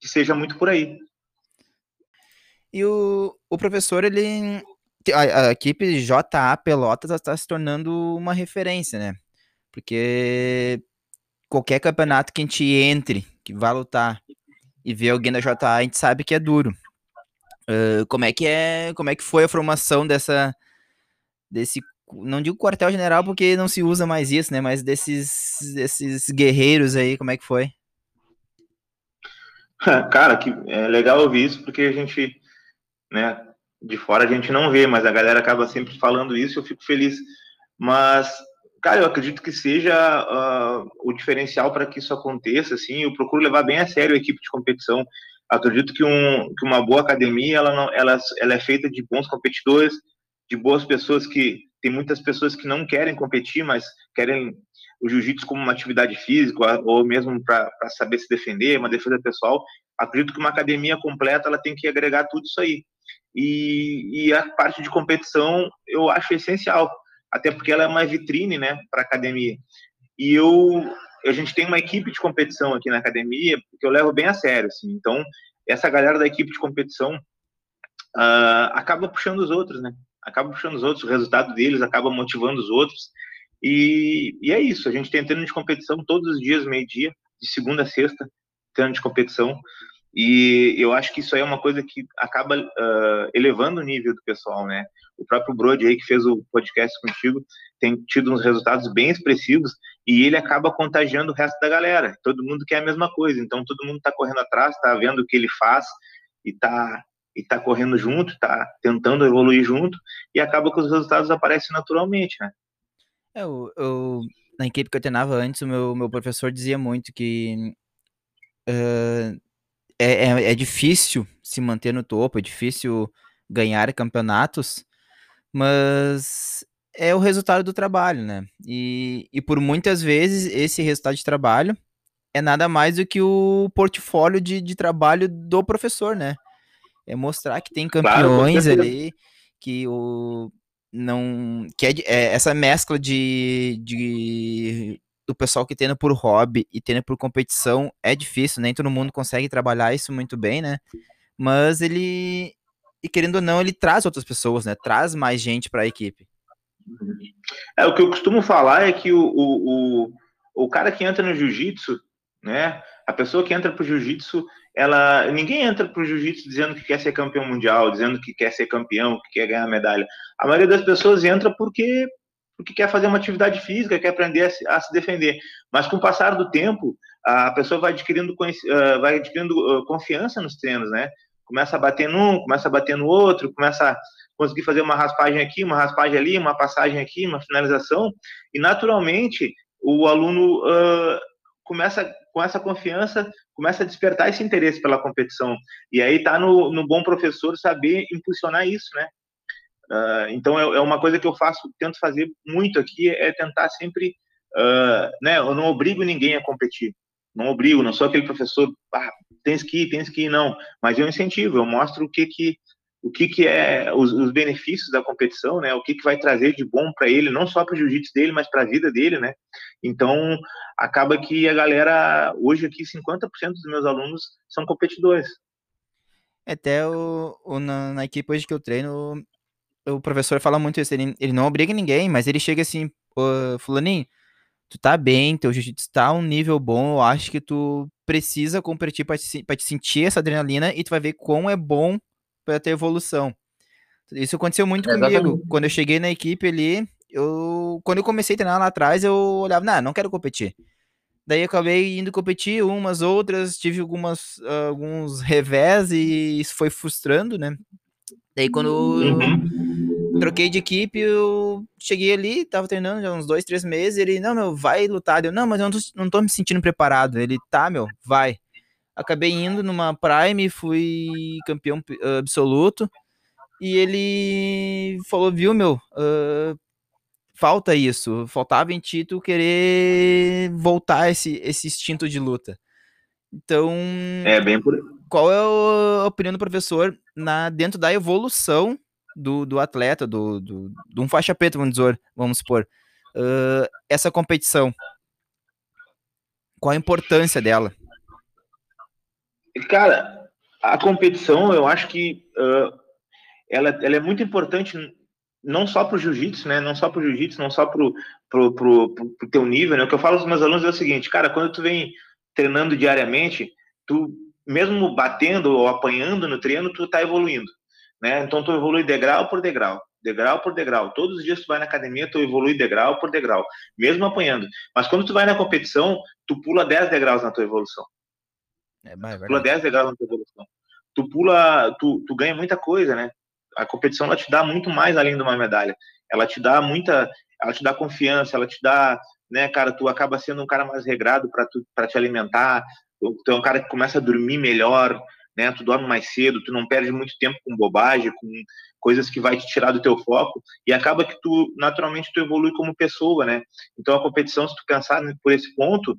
que seja muito por aí. E o, o professor, ele. A, a equipe JA Pelotas está se tornando uma referência, né? Porque qualquer campeonato que a gente entre, que vá lutar e ver alguém da JA, a gente sabe que é duro. Uh, como é que é, como é que foi a formação dessa desse não digo quartel-general porque não se usa mais isso, né? Mas desses, desses guerreiros aí, como é que foi? Cara, que é legal ouvir isso porque a gente, né, de fora a gente não vê, mas a galera acaba sempre falando isso, eu fico feliz. Mas, cara, eu acredito que seja uh, o diferencial para que isso aconteça, assim, eu procuro levar bem a sério a equipe de competição. Acredito que, um, que uma boa academia, ela, não, ela, ela é feita de bons competidores, de boas pessoas que tem muitas pessoas que não querem competir, mas querem o jiu-jitsu como uma atividade física ou mesmo para saber se defender, uma defesa pessoal. Acredito que uma academia completa ela tem que agregar tudo isso aí. E, e a parte de competição eu acho essencial, até porque ela é uma vitrine, né, para academia. E eu a gente tem uma equipe de competição aqui na academia que eu levo bem a sério, assim. Então essa galera da equipe de competição uh, acaba puxando os outros, né? Acaba puxando os outros, o resultado deles acaba motivando os outros. E, e é isso, a gente tem treino de competição todos os dias, meio-dia, de segunda a sexta, treino de competição. E eu acho que isso aí é uma coisa que acaba uh, elevando o nível do pessoal, né? O próprio Brody aí, que fez o podcast contigo, tem tido uns resultados bem expressivos e ele acaba contagiando o resto da galera. Todo mundo quer a mesma coisa, então todo mundo está correndo atrás, está vendo o que ele faz e está e tá correndo junto, está tentando evoluir junto e acaba que os resultados aparecem naturalmente, né? É, eu, eu, na equipe que eu treinava antes, o meu, meu professor dizia muito que uh, é, é, é difícil se manter no topo, é difícil ganhar campeonatos, mas é o resultado do trabalho, né? E, e por muitas vezes esse resultado de trabalho é nada mais do que o portfólio de, de trabalho do professor, né? É mostrar que tem campeões claro, ali, que o não que é, é, essa mescla de, de do pessoal que treina por hobby e treina por competição é difícil, nem todo mundo consegue trabalhar isso muito bem, né? Mas ele e querendo ou não, ele traz outras pessoas, né? Traz mais gente para a equipe. É, o que eu costumo falar é que o, o, o, o cara que entra no jiu-jitsu, né? A pessoa que entra pro jiu-jitsu, ela ninguém entra pro jiu-jitsu dizendo que quer ser campeão mundial, dizendo que quer ser campeão, que quer ganhar medalha. A maioria das pessoas entra porque porque quer fazer uma atividade física, quer aprender a se, a se defender. Mas com o passar do tempo, a pessoa vai adquirindo, vai adquirindo confiança nos treinos, né? Começa a bater num, começa a bater no outro, começa a conseguir fazer uma raspagem aqui, uma raspagem ali, uma passagem aqui, uma finalização, e naturalmente o aluno uh, começa com essa confiança, começa a despertar esse interesse pela competição. E aí está no, no bom professor saber impulsionar isso, né? Uh, então é, é, uma coisa que eu faço, tento fazer muito aqui, é tentar sempre, uh, né? Eu não obrigo ninguém a competir, não obrigo, não sou aquele professor, ah, tens que ir, tens que ir, não. Mas eu incentivo, eu mostro o que que o que, que é os, os, benefícios da competição, né? O que, que vai trazer de bom para ele, não só para o jiu-jitsu dele, mas para a vida dele, né? Então, acaba que a galera, hoje aqui, 50% dos meus alunos são competidores. Até o, o na, na, equipe hoje que eu treino, o, professor fala muito isso, ele, ele não obriga ninguém, mas ele chega assim, fulaninho, tu tá bem, teu jiu-jitsu tá um nível bom, eu acho que tu precisa competir para te, te sentir essa adrenalina e tu vai ver quão é bom para ter evolução. Isso aconteceu muito Exatamente. comigo. Quando eu cheguei na equipe ali, eu quando eu comecei a treinar lá atrás, eu olhava, não, não quero competir. Daí eu acabei indo competir umas outras, tive algumas alguns revés e isso foi frustrando, né? Daí quando uhum. eu troquei de equipe, eu cheguei ali, tava treinando já uns dois, três meses, ele, não, meu, vai lutar. Eu, não, mas eu não tô, não tô me sentindo preparado. Ele, tá, meu, vai. Acabei indo numa Prime, fui campeão absoluto. E ele falou, viu, meu, uh, falta isso. Faltava em ti tu querer voltar esse, esse instinto de luta. Então, é bem por... qual é a opinião do professor na, dentro da evolução do, do atleta, do, do, de um faixa preta, vamos dizer, vamos supor, uh, essa competição? Qual a importância dela? Cara, a competição, eu acho que uh, ela, ela é muito importante não só para o jiu-jitsu, né? Não só para o jiu-jitsu, não só para o teu nível, né? O que eu falo aos meus alunos é o seguinte, cara, quando tu vem treinando diariamente, tu, mesmo batendo ou apanhando no treino, tu tá evoluindo, né? Então tu evolui degrau por degrau, degrau por degrau. Todos os dias tu vai na academia, tu evolui degrau por degrau, mesmo apanhando. Mas quando tu vai na competição, tu pula 10 degraus na tua evolução. É, é pula 10 degraus na tua evolução. Tu pula, tu, tu ganha muita coisa, né? A competição ela te dá muito mais além de uma medalha. Ela te dá muita, ela te dá confiança, ela te dá, né, cara, tu acaba sendo um cara mais regrado para tu para te alimentar, tu é um cara que começa a dormir melhor, né? Tu dorme mais cedo, tu não perde muito tempo com bobagem, com coisas que vai te tirar do teu foco e acaba que tu naturalmente tu evolui como pessoa, né? Então a competição, se tu pensar por esse ponto,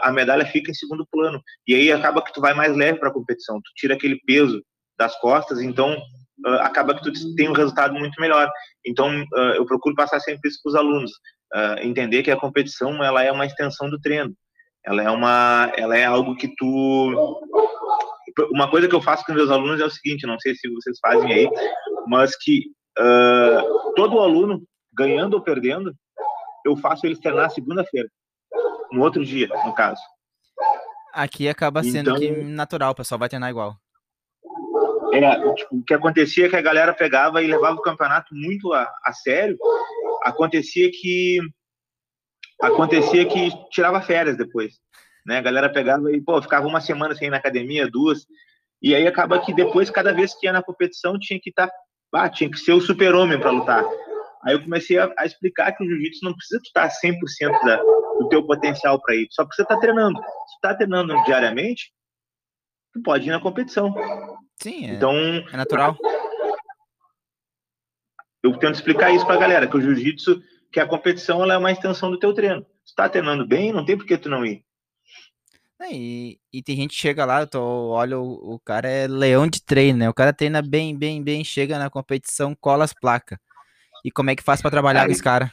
a medalha fica em segundo plano e aí acaba que tu vai mais leve para a competição, tu tira aquele peso das costas, então acaba que tu tem um resultado muito melhor. Então eu procuro passar sempre isso para os alunos, entender que a competição ela é uma extensão do treino, ela é uma, ela é algo que tu uma coisa que eu faço com meus alunos é o seguinte, não sei se vocês fazem aí, mas que uh, todo aluno, ganhando ou perdendo, eu faço eles treinar segunda-feira, no outro dia, no caso. Aqui acaba sendo então, natural, o pessoal vai treinar igual. É, tipo, o que acontecia é que a galera pegava e levava o campeonato muito a, a sério. Acontecia que acontecia que tirava férias depois, né? A galera pegava e pô, ficava uma semana sem ir na academia, duas, e aí acaba que depois cada vez que ia na competição tinha que estar, tá, ah, tinha que ser o super-homem para lutar. Aí eu comecei a, a explicar que o jiu-jitsu não precisa estar 100% da, do teu potencial para ir, só precisa estar tá treinando. Se está treinando diariamente, tu pode ir na competição. Sim, é, então, é natural. Eu tento explicar isso para a galera, que o jiu-jitsu, que a competição ela é uma extensão do teu treino. Se tá treinando bem, não tem por que tu não ir. É, e, e, tem gente que chega lá, tô, olha, o, o, cara é leão de treino, né? O cara treina bem, bem, bem, chega na competição, cola as placas. E como é que faz para trabalhar com esse cara?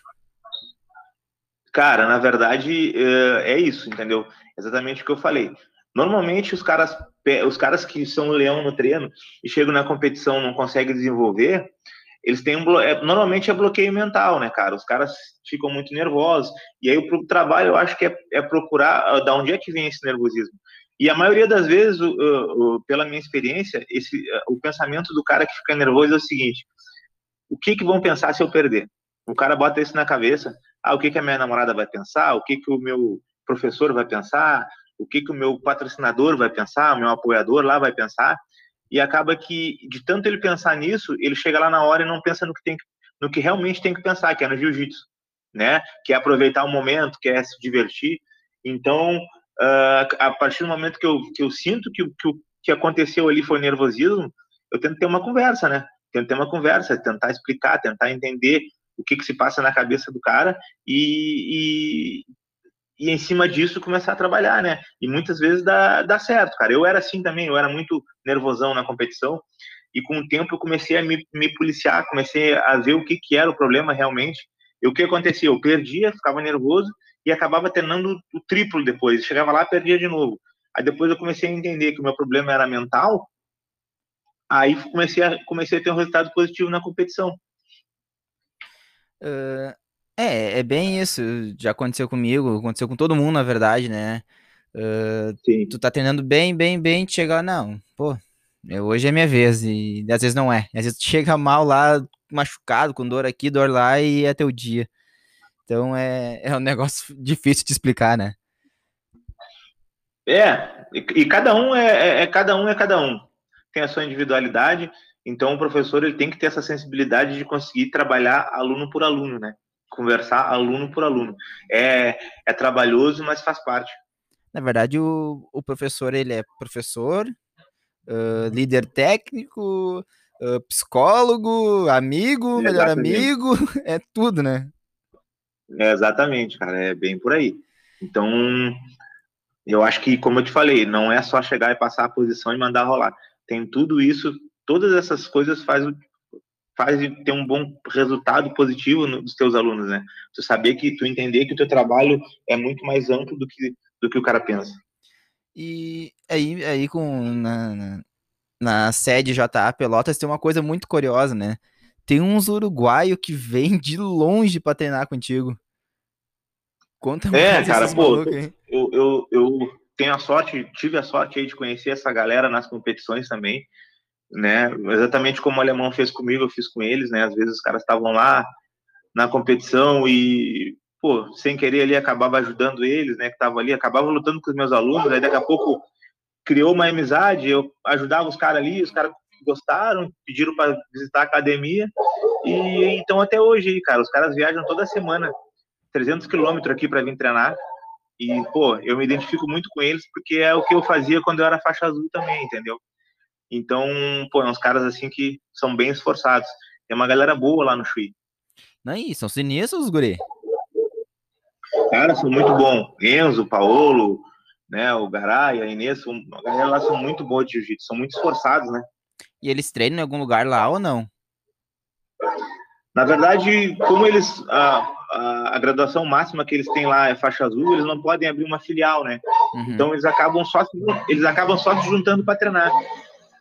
Cara, na verdade, é, é isso, entendeu? Exatamente o que eu falei. Normalmente os caras, os caras que são leão no treino e chegam na competição não conseguem desenvolver, eles têm um é, normalmente é bloqueio mental, né, cara? Os caras ficam muito nervosos e aí o trabalho eu acho que é, é procurar uh, da onde é que vem esse nervosismo. E a maioria das vezes, uh, uh, pela minha experiência, esse, o pensamento do cara que fica nervoso é o seguinte: o que, que vão pensar se eu perder? O cara bota isso na cabeça. Ah, o que, que a minha namorada vai pensar? O que, que o meu professor vai pensar? O que, que o meu patrocinador vai pensar? O meu apoiador lá vai pensar? E acaba que, de tanto ele pensar nisso, ele chega lá na hora e não pensa no que, tem, no que realmente tem que pensar, que é no jiu-jitsu, né? Que é aproveitar o momento, que é se divertir. Então, uh, a partir do momento que eu, que eu sinto que, que o que aconteceu ali foi nervosismo, eu tento ter uma conversa, né? Tento ter uma conversa, tentar explicar, tentar entender o que, que se passa na cabeça do cara e, e, e, em cima disso começar a trabalhar, né? E muitas vezes dá, dá certo, cara. Eu era assim também, eu era muito nervosão na competição e com o tempo eu comecei a me, me policiar, comecei a ver o que, que era o problema realmente. E o que acontecia? Eu perdia, ficava nervoso e acabava treinando o triplo depois. Chegava lá, perdia de novo. Aí depois eu comecei a entender que o meu problema era mental aí comecei a, comecei a ter um resultado positivo na competição. Uh, é, é bem isso. Já aconteceu comigo, aconteceu com todo mundo, na verdade, né? Uh, tu tá treinando bem, bem, bem, te chegar, não, pô, hoje é minha vez, e às vezes não é. Às vezes tu chega mal lá, machucado, com dor aqui, dor lá, e é teu dia. Então é, é um negócio difícil de explicar, né? É, e, e cada um é, é, é, cada um é cada um tem a sua individualidade, então o professor ele tem que ter essa sensibilidade de conseguir trabalhar aluno por aluno, né? Conversar aluno por aluno. É, é trabalhoso, mas faz parte. Na verdade, o, o professor ele é professor, uh, líder técnico, uh, psicólogo, amigo, melhor amigo, é tudo, né? É, exatamente, cara, é bem por aí. Então, eu acho que, como eu te falei, não é só chegar e passar a posição e mandar rolar tem tudo isso, todas essas coisas faz faz ter um bom resultado positivo nos teus alunos, né? Tu saber que tu entender que o teu trabalho é muito mais amplo do que do que o cara pensa. E aí aí com na, na, na sede JA Pelotas tem uma coisa muito curiosa, né? Tem uns uruguaios que vêm de longe para treinar contigo. Conta É, cara, pô, eu, eu, eu tenho a sorte, tive a sorte aí de conhecer essa galera nas competições também, né? Exatamente como o alemão fez comigo, eu fiz com eles, né? Às vezes os caras estavam lá na competição e, pô, sem querer ali acabava ajudando eles, né? Que estavam ali, acabava lutando com os meus alunos, aí daqui a pouco criou uma amizade, eu ajudava os caras ali, os caras gostaram, pediram para visitar a academia e então até hoje, cara, os caras viajam toda semana 300 quilômetros aqui para vir treinar e, pô, eu me identifico muito com eles porque é o que eu fazia quando eu era faixa azul também, entendeu? Então, pô, é uns caras assim que são bem esforçados. Tem uma galera boa lá no Chui. Não, e são sinistros, guri. Cara, são muito bons. Enzo, Paolo, né, o Garay, a Inês, a galera lá são muito boa de jiu-jitsu, são muito esforçados, né? E eles treinam em algum lugar lá ou não? Na verdade, como eles. Ah, a, a, graduação máxima que eles têm lá é faixa azul, eles não podem abrir uma filial, né? Uhum. Então eles acabam só se, eles acabam só se juntando para treinar.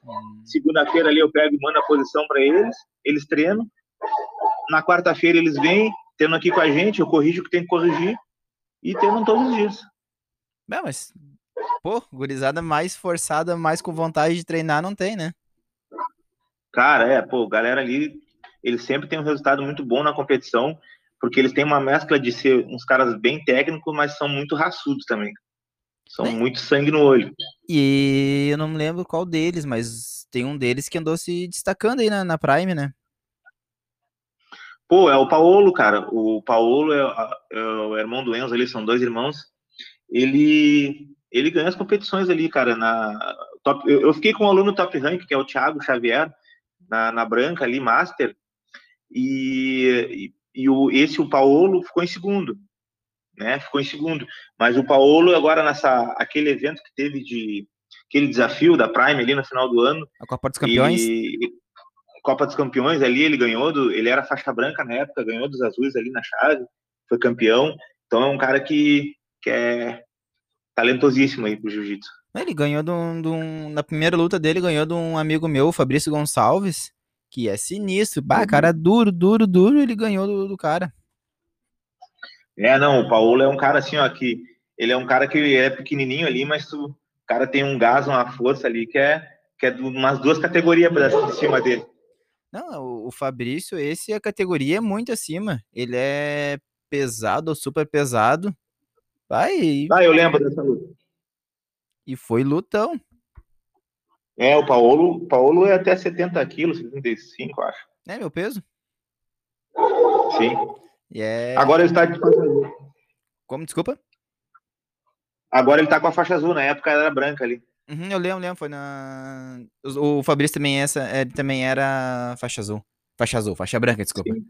Uhum. Segunda-feira ali eu pego e mando a posição para eles, eles treinam. Na quarta-feira eles vêm, tendo aqui com a gente, eu corrijo o que tem que corrigir e treinam todos os dias. Não, mas Pô, gurizada mais forçada, mais com vontade de treinar, não tem, né? Cara, é, pô, galera ali, eles sempre têm um resultado muito bom na competição, porque eles têm uma mescla de ser uns caras bem técnicos, mas são muito raçudos também. São é. muito sangue no olho. E eu não me lembro qual deles, mas tem um deles que andou se destacando aí na, na Prime, né? Pô, é o Paulo, cara. O Paulo é, é o irmão do Enzo ali, são dois irmãos. Ele ele ganha as competições ali, cara. Na top, eu, eu fiquei com um aluno top rank, que é o Thiago Xavier, na, na branca ali, master. E, e, e o, esse, o Paulo, ficou em segundo. Né? Ficou em segundo. Mas o Paulo, agora, nessa aquele evento que teve de. aquele desafio da Prime ali no final do ano. A Copa dos Campeões? E, Copa dos Campeões ali, ele ganhou, do, ele era faixa branca na época, ganhou dos azuis ali na chave, foi campeão. Então é um cara que, que é talentosíssimo aí pro jiu-jitsu. Ele ganhou de um, de um, Na primeira luta dele, ganhou de um amigo meu, Fabrício Gonçalves, que é sinistro. Bah, uhum. cara duro, duro, duro, ele ganhou do, do cara. É, não, o Paulo é um cara assim, ó, que ele é um cara que é pequenininho ali, mas tu, o cara tem um gás, uma força ali que é, que é de umas duas categorias para cima dele. Não, o Fabrício, esse a categoria é muito acima. Ele é pesado, super pesado. Vai. Ah, eu lembro dessa luta. E foi lutão. É, o Paulo, Paulo é até 70 quilos, 75, acho. É meu peso? Sim. É... Agora ele está de faixa azul. Como, desculpa? Agora ele tá com a faixa azul, na época era branca ali. Uhum, eu lembro, lembro, foi na. O, o Fabrício também, essa, ele também era faixa azul. Faixa azul, faixa branca, desculpa. Sim.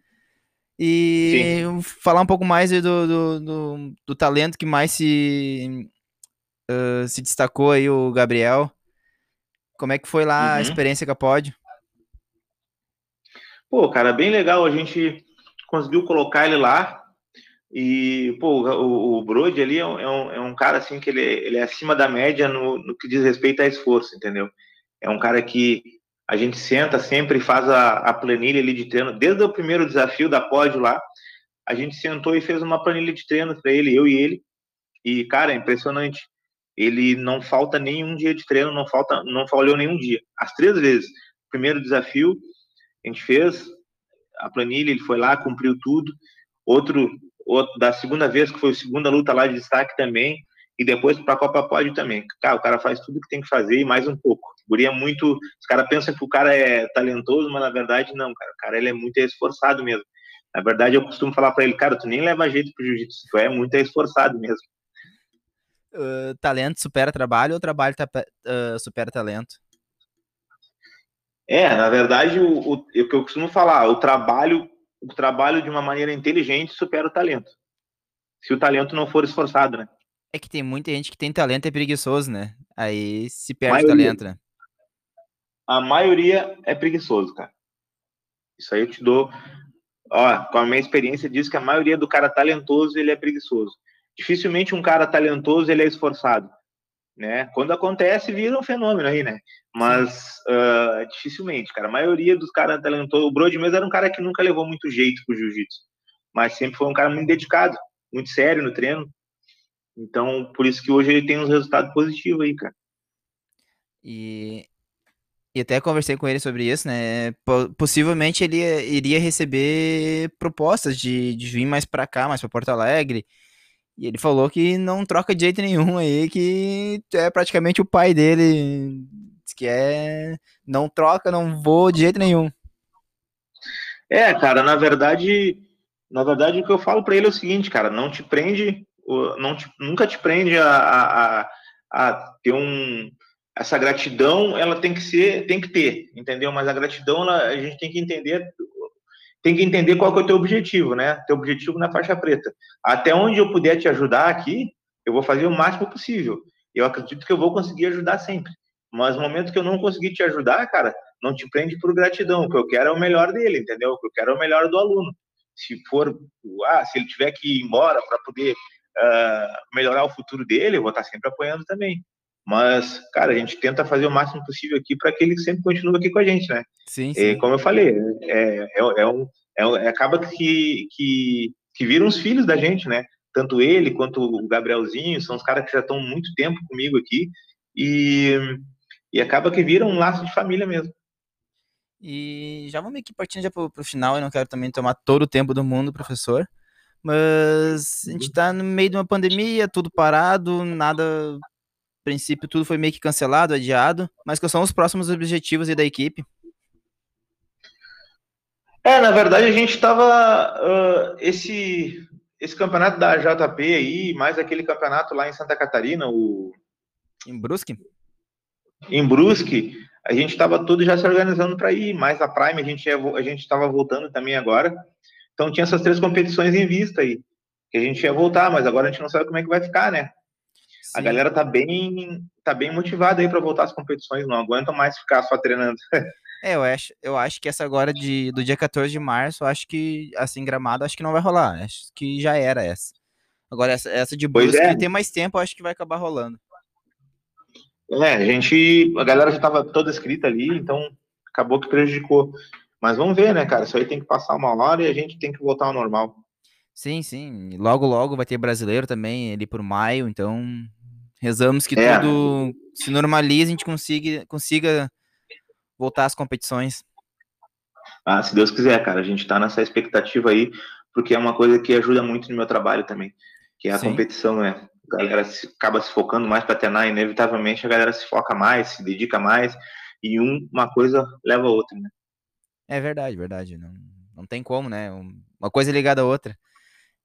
E Sim. falar um pouco mais do, do, do, do talento que mais se, uh, se destacou aí, o Gabriel. Como é que foi lá uhum. a experiência com a Pod? Pô, cara, bem legal. A gente conseguiu colocar ele lá. E, pô, o, o Brody ali é um, é um, é um cara, assim, que ele, ele é acima da média no, no que diz respeito a esforço, entendeu? É um cara que a gente senta sempre faz a, a planilha ali de treino. Desde o primeiro desafio da pódio lá, a gente sentou e fez uma planilha de treino para ele, eu e ele. E, cara, é impressionante. Ele não falta nenhum dia de treino, não falta, não falhou nenhum dia. As três vezes. Primeiro desafio, a gente fez a planilha, ele foi lá, cumpriu tudo. Outro, outro da segunda vez, que foi a segunda luta lá de destaque também, e depois para a Copa Pode também. Cara, o cara faz tudo que tem que fazer e mais um pouco. O guri é muito. Os caras pensam que o cara é talentoso, mas na verdade não, cara. O cara ele é muito esforçado mesmo. Na verdade, eu costumo falar para ele, cara, tu nem leva jeito pro jiu-jitsu, tu é muito esforçado mesmo. Uh, talento supera trabalho ou trabalho uh, supera talento? É, na verdade, o, o, o que eu costumo falar, o trabalho, o trabalho de uma maneira inteligente supera o talento. Se o talento não for esforçado, né? É que tem muita gente que tem talento e é preguiçoso, né? Aí se perde o talento, né? A maioria é preguiçoso, cara. Isso aí eu te dou. Ó, com a minha experiência, diz que a maioria do cara talentoso ele é preguiçoso. Dificilmente um cara talentoso ele é esforçado, né? Quando acontece vira um fenômeno aí, né? Mas uh, dificilmente, cara. A maioria dos caras talentosos, o Brody mesmo era um cara que nunca levou muito jeito pro jiu-jitsu, mas sempre foi um cara muito dedicado, muito sério no treino. Então, por isso que hoje ele tem uns resultados positivos aí, cara. E, e até conversei com ele sobre isso, né? Possivelmente ele iria receber propostas de, de vir mais para cá, mais para Porto Alegre. E ele falou que não troca de jeito nenhum aí, que é praticamente o pai dele. Que é. Não troca, não vou de jeito nenhum. É, cara, na verdade. Na verdade, o que eu falo para ele é o seguinte, cara, não te prende não te, nunca te prende a, a, a, ter um essa gratidão ela tem que ser tem que ter entendeu mas a gratidão ela, a gente tem que entender tem que entender qual que é o teu objetivo né? Teu objetivo na faixa preta. Até onde eu puder te ajudar aqui eu vou fazer o máximo possível. Eu acredito que eu vou conseguir ajudar sempre. Mas no momento que eu não conseguir te ajudar cara não te prende por gratidão. O que eu quero é o melhor dele entendeu? O que eu quero é o melhor do aluno. Se for ah, se ele tiver que ir embora para poder uh, melhorar o futuro dele, eu vou estar sempre apoiando também. Mas, cara, a gente tenta fazer o máximo possível aqui para que ele sempre continue aqui com a gente, né? Sim, sim. E, como eu falei, é, é, é um, é, acaba que, que, que viram os filhos da gente, né? tanto ele quanto o Gabrielzinho, são os caras que já estão muito tempo comigo aqui, e, e acaba que vira um laço de família mesmo. E já vamos aqui partindo já pro, pro final, eu não quero também tomar todo o tempo do mundo, professor. Mas a gente uhum. tá no meio de uma pandemia, tudo parado, nada. Princípio, tudo foi meio que cancelado, adiado. Mas quais são os próximos objetivos aí da equipe? É, na verdade, a gente tava. Uh, esse, esse campeonato da JP aí, mais aquele campeonato lá em Santa Catarina, o. Em Brusque? Em Brusque, a gente estava tudo já se organizando para ir, mais a Prime a gente a gente estava voltando também agora. Então tinha essas três competições em vista aí, que a gente ia voltar, mas agora a gente não sabe como é que vai ficar, né? Sim. A galera tá bem tá bem motivada aí para voltar às competições, não aguentam mais ficar só treinando. É, eu acho, eu acho que essa agora de, do dia 14 de março, acho que, assim, gramado, acho que não vai rolar. Acho que já era essa. Agora, essa, essa de Brusque, é. tem mais tempo, acho que vai acabar rolando. É, a gente, a galera já estava toda escrita ali, então acabou que prejudicou. Mas vamos ver, né, cara? Isso aí tem que passar uma hora e a gente tem que voltar ao normal. Sim, sim. Logo, logo vai ter brasileiro também ali por maio, então rezamos que é. tudo se normalize, a gente consiga, consiga voltar às competições. Ah, se Deus quiser, cara. A gente tá nessa expectativa aí, porque é uma coisa que ajuda muito no meu trabalho também, que é a sim. competição, né? a galera se, acaba se focando mais para treinar, inevitavelmente a galera se foca mais, se dedica mais, e um, uma coisa leva a outra, né? É verdade, verdade. Não, não tem como, né? Uma coisa ligada à outra.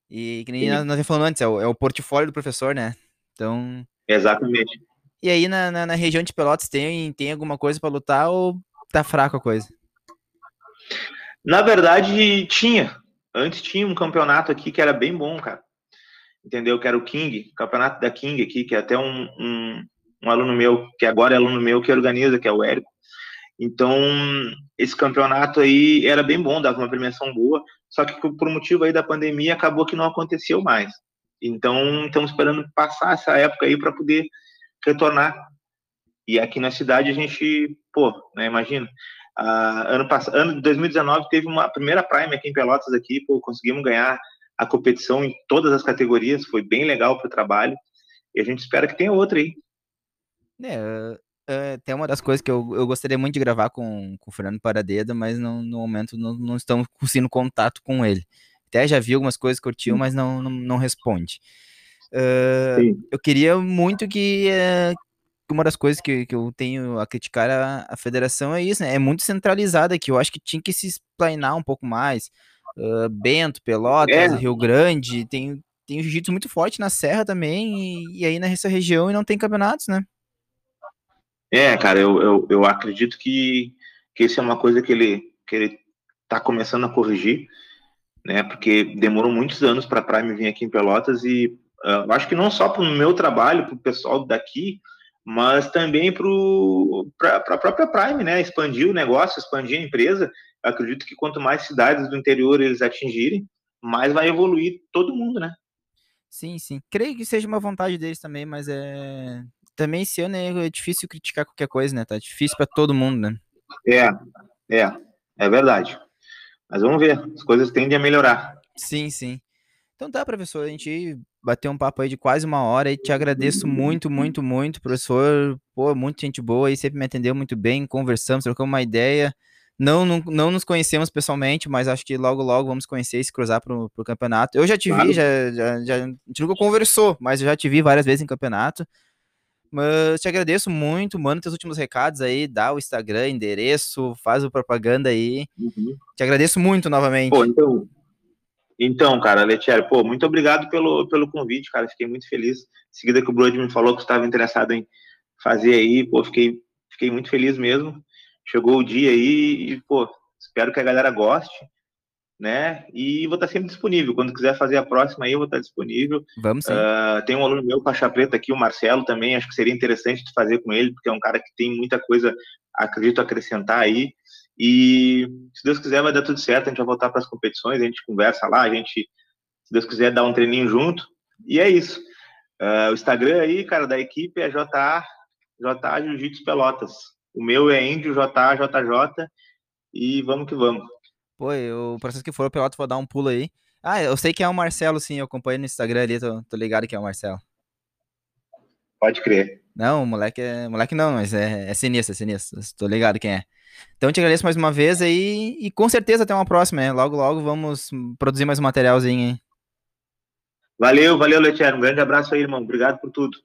E que nem nós, nós falando antes, é o, é o portfólio do professor, né? Então. Exatamente. E aí na, na, na região de Pelotas tem, tem alguma coisa para lutar ou tá fraco a coisa? Na verdade, tinha. Antes tinha um campeonato aqui que era bem bom, cara entendeu? Que era o King, campeonato da King aqui, que é até um, um, um, aluno meu, que agora é aluno meu, que organiza, que é o Érico. Então, esse campeonato aí era bem bom, dava uma premiação boa, só que por motivo aí da pandemia acabou que não aconteceu mais. Então, estamos esperando passar essa época aí para poder retornar. E aqui na cidade a gente, pô, né, imagina, uh, ano passado, ano de 2019 teve uma primeira Prime aqui em Pelotas aqui, pô, conseguimos ganhar a competição em todas as categorias, foi bem legal para o trabalho, e a gente espera que tenha outra aí. É, é, uma das coisas que eu, eu gostaria muito de gravar com, com o Fernando Paradeda, mas não, no momento não, não estamos conseguindo contato com ele. Até já vi algumas coisas, curtiu, mas não, não, não responde. Uh, eu queria muito que uh, uma das coisas que, que eu tenho a criticar a, a federação é isso, né? É muito centralizada aqui. Eu acho que tinha que se explanar um pouco mais uh, Bento, Pelotas, é. Rio Grande, tem, tem jiu-jitsu muito forte na Serra também, e, e, aí nessa região e não tem campeonatos, né? É, cara, eu, eu, eu acredito que, que isso é uma coisa que ele, que ele tá começando a corrigir, né? Porque demorou muitos anos para a Prime vir aqui em Pelotas e uh, acho que não só para o meu trabalho, para o pessoal daqui, mas também para a própria Prime, né? Expandir o negócio, expandir a empresa acredito que quanto mais cidades do interior eles atingirem, mais vai evoluir todo mundo, né? Sim, sim. Creio que seja uma vontade deles também, mas é também esse ano é difícil criticar qualquer coisa, né? Tá difícil para todo mundo, né? É, é, é verdade. Mas vamos ver, as coisas tendem a melhorar. Sim, sim. Então tá, professor, a gente bateu um papo aí de quase uma hora e te agradeço muito, muito, muito, professor. Pô, muita gente boa aí, sempre me atendeu muito bem, conversamos, trocamos uma ideia. Não, não, não nos conhecemos pessoalmente, mas acho que logo, logo vamos conhecer e se cruzar pro, pro campeonato. Eu já te claro. vi, já, já, já, a gente nunca conversou, mas eu já te vi várias vezes em campeonato. Mas te agradeço muito, manda teus últimos recados aí, dá o Instagram, endereço, faz o propaganda aí. Uhum. Te agradeço muito novamente. Pô, então, então cara, Letieri, pô, muito obrigado pelo, pelo convite, cara, fiquei muito feliz. Em seguida que o Blood me falou que estava interessado em fazer aí, pô, fiquei, fiquei muito feliz mesmo chegou o dia aí e, pô, espero que a galera goste, né? E vou estar sempre disponível. Quando quiser fazer a próxima aí, eu vou estar disponível. Vamos sim. Uh, tem um aluno meu, Faixa Preta aqui, o Marcelo também, acho que seria interessante de fazer com ele, porque é um cara que tem muita coisa, acredito, acrescentar aí. E se Deus quiser, vai dar tudo certo, a gente vai voltar para as competições, a gente conversa lá, a gente, se Deus quiser, dar um treininho junto. E é isso. Uh, o Instagram aí, cara, da equipe é JA, JA Jiu-Jitsu Pelotas. O meu é Índio e vamos que vamos. O processo que for o Pelotas vou dar um pulo aí. Ah, eu sei que é o Marcelo, sim, eu acompanho no Instagram ali, tô, tô ligado que é o Marcelo. Pode crer. Não, o moleque é. Moleque não, mas é, é sinistro, é sinistro. Tô ligado quem é. Então eu te agradeço mais uma vez aí e com certeza até uma próxima, hein? Logo, logo vamos produzir mais um materialzinho, hein? Valeu, valeu, Letier. Um grande abraço aí, irmão. Obrigado por tudo.